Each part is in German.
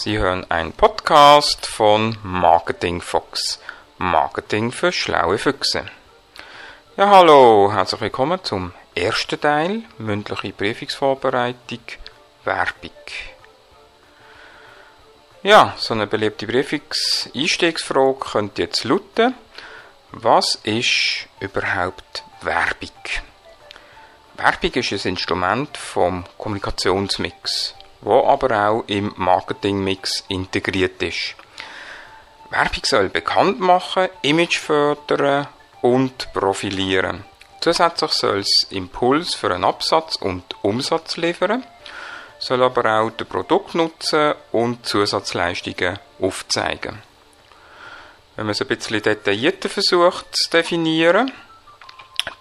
Sie hören einen Podcast von Marketing Fox. Marketing für schlaue Füchse. Ja, hallo, herzlich willkommen zum ersten Teil, mündliche Prüfungsvorbereitung, Werbung. Ja, so eine beliebte Prüfungseinstiegsfrage könnte jetzt lauten, was ist überhaupt Werbung? Werbung ist ein Instrument vom Kommunikationsmix wo aber auch im Marketingmix integriert ist. Werbung soll bekannt machen, Image fördern und profilieren. Zusätzlich soll es Impuls für einen Absatz und Umsatz liefern, soll aber auch den Produktnutzen und Zusatzleistungen aufzeigen. Wenn man es ein bisschen detaillierter versucht zu definieren,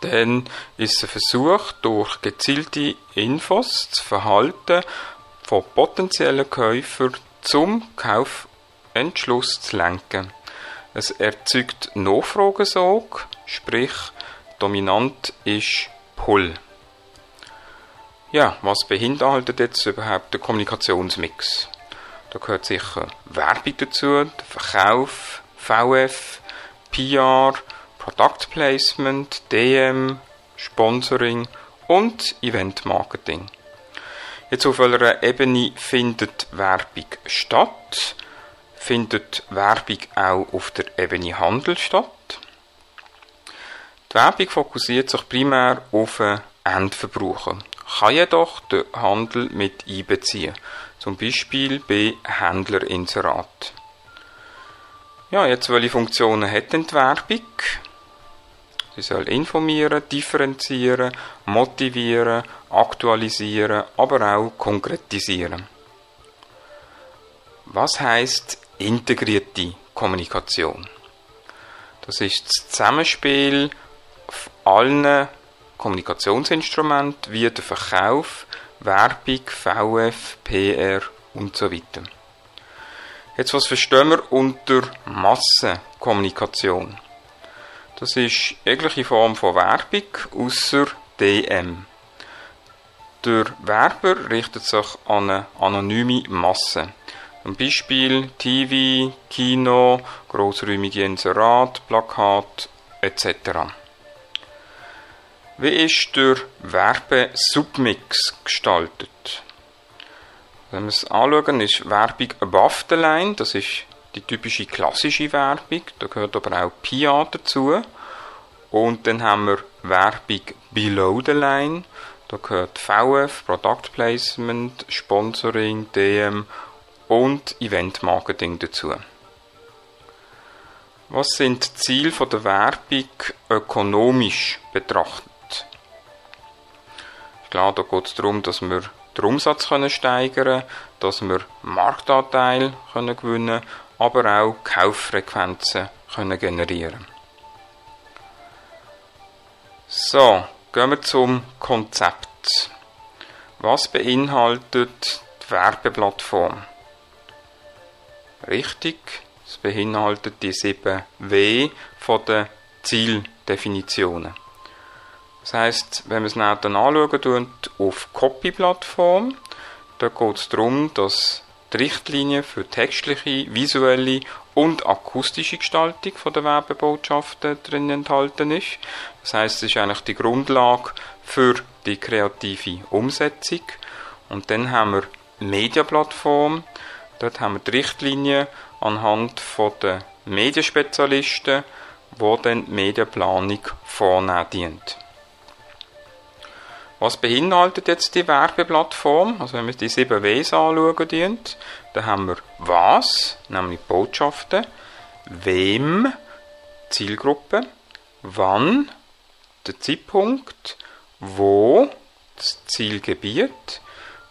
dann ist es ein Versuch, durch gezielte Infos das Verhalten von potenziellen Käufern zum Kaufentschluss zu lenken. Es erzeugt Nachfragesog, sprich dominant ist Pull. Ja, was beinhaltet jetzt überhaupt der Kommunikationsmix? Da gehört sicher Werbung dazu, Verkauf, VF, PR, Product Placement, DM, Sponsoring und Event Marketing. Jetzt auf welcher Ebene findet Werbung statt? Findet Werbung auch auf der Ebene Handel statt? Die Werbung fokussiert sich primär auf den Endverbraucher, kann jedoch den Handel mit einbeziehen, zum Beispiel bei Händlerinserat. Ja, jetzt welche Funktionen hat denn die Werbung? Sie soll informieren, differenzieren, motivieren, aktualisieren, aber auch konkretisieren. Was heißt integrierte Kommunikation? Das ist das Zusammenspiel allen Kommunikationsinstrumenten wie der Verkauf, Werbung, VF, PR und so weiter. Jetzt was verstehen wir unter Massenkommunikation? Das ist jegliche Form von Werbung außer DM. Der Werber richtet sich an eine anonyme Masse. Zum Beispiel TV, Kino, grossräumige Inserat, Plakat etc. Wie ist der Werbesubmix gestaltet? Wenn wir es anschauen, ist Werbung above the line, das ist die typische klassische Werbung, da gehört aber auch PR dazu. Und dann haben wir Werbung below the line, da gehört VF, Product Placement, Sponsoring, DM und Event Marketing dazu. Was sind die Ziele der Werbung ökonomisch betrachtet? Klar, da geht es darum, dass wir den Umsatz steigern können, dass wir Marktanteil gewinnen können aber auch Kauffrequenzen können generieren So, gehen wir zum Konzept. Was beinhaltet die Werbeplattform? Richtig, es beinhaltet die 7 W von den Zieldefinitionen. Das heißt, wenn wir es dann anschauen, auf Copy-Plattform, da geht es darum, dass die Richtlinien für textliche, visuelle und akustische Gestaltung der Werbebotschaften drin enthalten ist. Das heißt, es ist eigentlich die Grundlage für die kreative Umsetzung. Und dann haben wir Mediaplattform. Dort haben wir die Richtlinien anhand der Medienspezialisten, wo dann die Medienplanung vornehmen dient. Was beinhaltet jetzt die Werbeplattform? Also wenn wir die 7 Ws anschauen, dann haben wir was, nämlich Botschaften, wem, Zielgruppe, wann, der Zeitpunkt, wo, das Zielgebiet,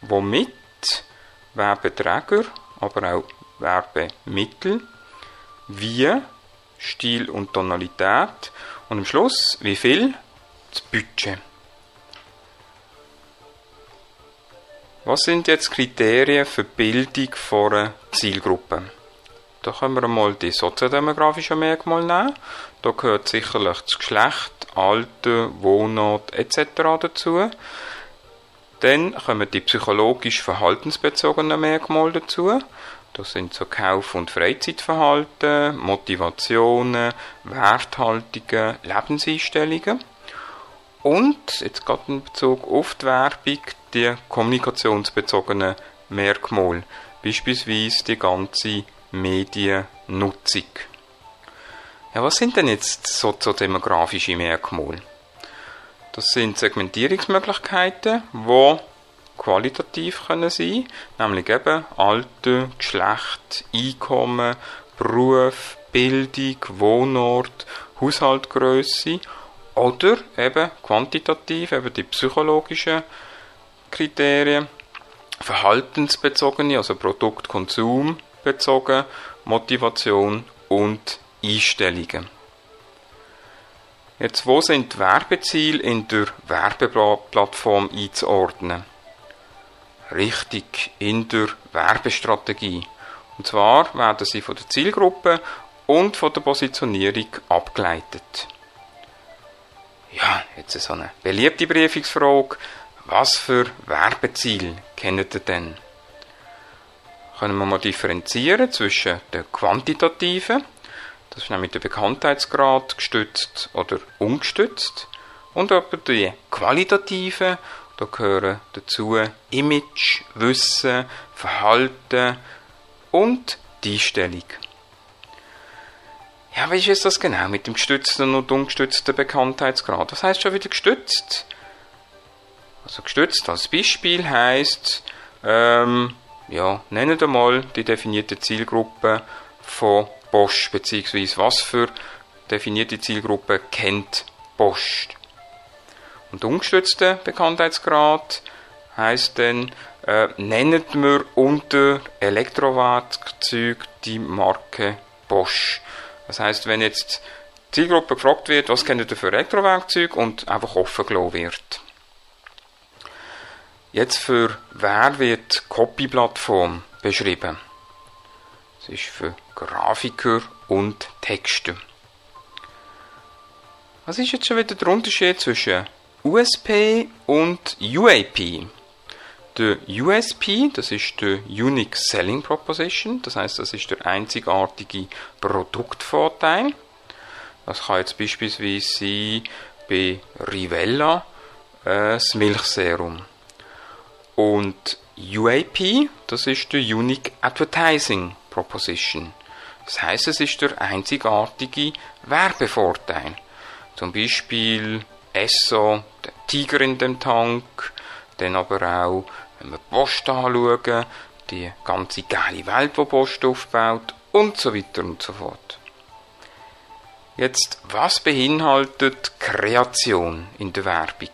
womit, Werbeträger, aber auch Werbemittel, wie, Stil und Tonalität und am Schluss, wie viel, das Budget. Was sind jetzt Kriterien für die Bildung von einer Zielgruppe? Da können wir einmal die soziodemografischen Merkmale nehmen. Da gehört sicherlich das Geschlecht, Alter, Wohnort etc. dazu. Dann kommen die psychologisch verhaltensbezogenen Merkmale dazu. Das sind so Kauf- und Freizeitverhalten, Motivationen, Werthaltungen, Lebenseinstellungen. Und, jetzt gerade in Bezug auf die Werbung, die kommunikationsbezogenen Merkmale. Beispielsweise die ganze Mediennutzung. Ja, was sind denn jetzt soziodemografische Merkmale? Das sind Segmentierungsmöglichkeiten, die qualitativ können sein, nämlich eben Alter, Geschlecht, Einkommen, Beruf, Bildung, Wohnort, Haushaltgröße oder eben quantitativ, eben die psychologischen Kriterien, verhaltensbezogene, also Produktkonsum bezogen, Motivation und Einstellungen. Jetzt, wo sind Werbeziele in der Werbeplattform einzuordnen? Richtig, in der Werbestrategie. Und zwar werden sie von der Zielgruppe und von der Positionierung abgeleitet. Ja, jetzt so eine beliebte Briefungsfrage. Was für Werbeziel kennt ihr denn? Können wir mal differenzieren zwischen den quantitativen, das ist nämlich der Bekanntheitsgrad gestützt oder ungestützt, und aber die qualitativen, da gehören dazu Image, Wissen, Verhalten und die Einstellung. Ja, wie ist das genau mit dem gestützten und ungestützten Bekanntheitsgrad? Was heißt schon wieder gestützt? Also gestützt als Beispiel heißt, ähm, ja, nennen wir mal die definierte Zielgruppe von Bosch, beziehungsweise was für definierte Zielgruppe kennt Bosch. Und ungestützter Bekanntheitsgrad heißt dann, äh, nennen wir unter Elektrowerkzeug die Marke Bosch. Das heißt, wenn jetzt die Zielgruppe gefragt wird, was kennt ihr für Elektrowerkzeug und einfach offen gelassen wird. Jetzt für wer wird Copy-Plattform beschrieben? Das ist für Grafiker und Texte. Was ist jetzt schon wieder der Unterschied zwischen USP und UAP? Der USP, das ist der Unique Selling Proposition, das heißt, das ist der einzigartige Produktvorteil. Das kann jetzt beispielsweise sein bei Rivella äh, das Milchserum. Und UAP, das ist der Unique Advertising Proposition. Das heißt, es ist der einzigartige Werbevorteil. Zum Beispiel Esso, der Tiger in dem Tank, dann aber auch, wenn wir Post anschauen, die ganze geile Welt, die Post aufbaut und so weiter und so fort. Jetzt, was beinhaltet Kreation in der Werbung?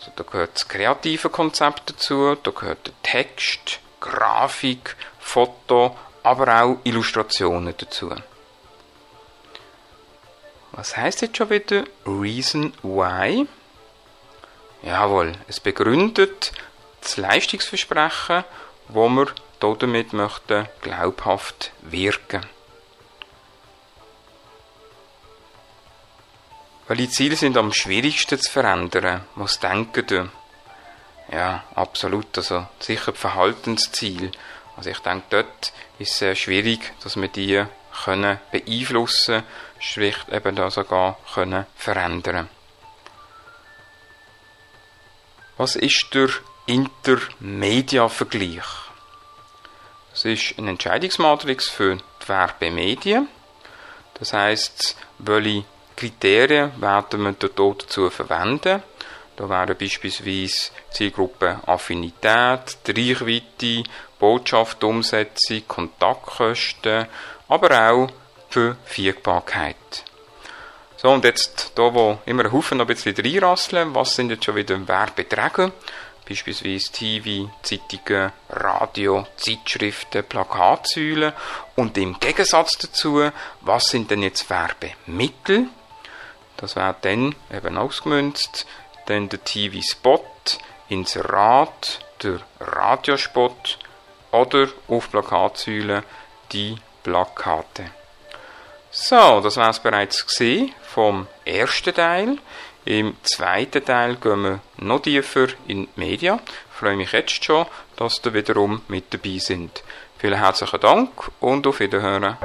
Also, da gehört das kreative Konzept dazu, da gehört der Text, Grafik, Foto, aber auch Illustrationen dazu. Was heißt jetzt schon wieder Reason Why? Jawohl, es begründet das Leistungsversprechen, wo wir damit möchten glaubhaft wirken. Welche Ziele sind am schwierigsten zu verändern? Was denken ihr? Ja, absolut. Also sicher Verhaltensziel. Also ich denke, dort ist es sehr schwierig, dass wir die können beeinflussen, sprich eben da sogar können verändern. Was ist der Intermedia-Vergleich? Das ist eine Entscheidungsmatrix für die Werbemedien. Das heißt, welche Kriterien werden wir dort dazu verwenden. Da wären beispielsweise Zielgruppe Affinität, die Reichweite, Botschaft, Umsetzung, Kontaktkosten, aber auch Verfügbarkeit. So, und jetzt, da wo immer ein Haufen noch ein bisschen reinrasseln, was sind jetzt schon wieder Werbeträge? Beispielsweise TV, Zeitungen, Radio, Zeitschriften, Plakatsäulen. Und im Gegensatz dazu, was sind denn jetzt Werbemittel? Das wird dann eben ausgemünzt, dann der TV-Spot, Inserat, der Radiospot oder auf Plakatsäulen die Plakate. So, das war es bereits gesehen vom ersten Teil. Im zweiten Teil gehen wir noch tiefer in die Media. Ich freue mich jetzt schon, dass ihr wiederum mit dabei sind. Vielen herzlichen Dank und auf Wiederhören.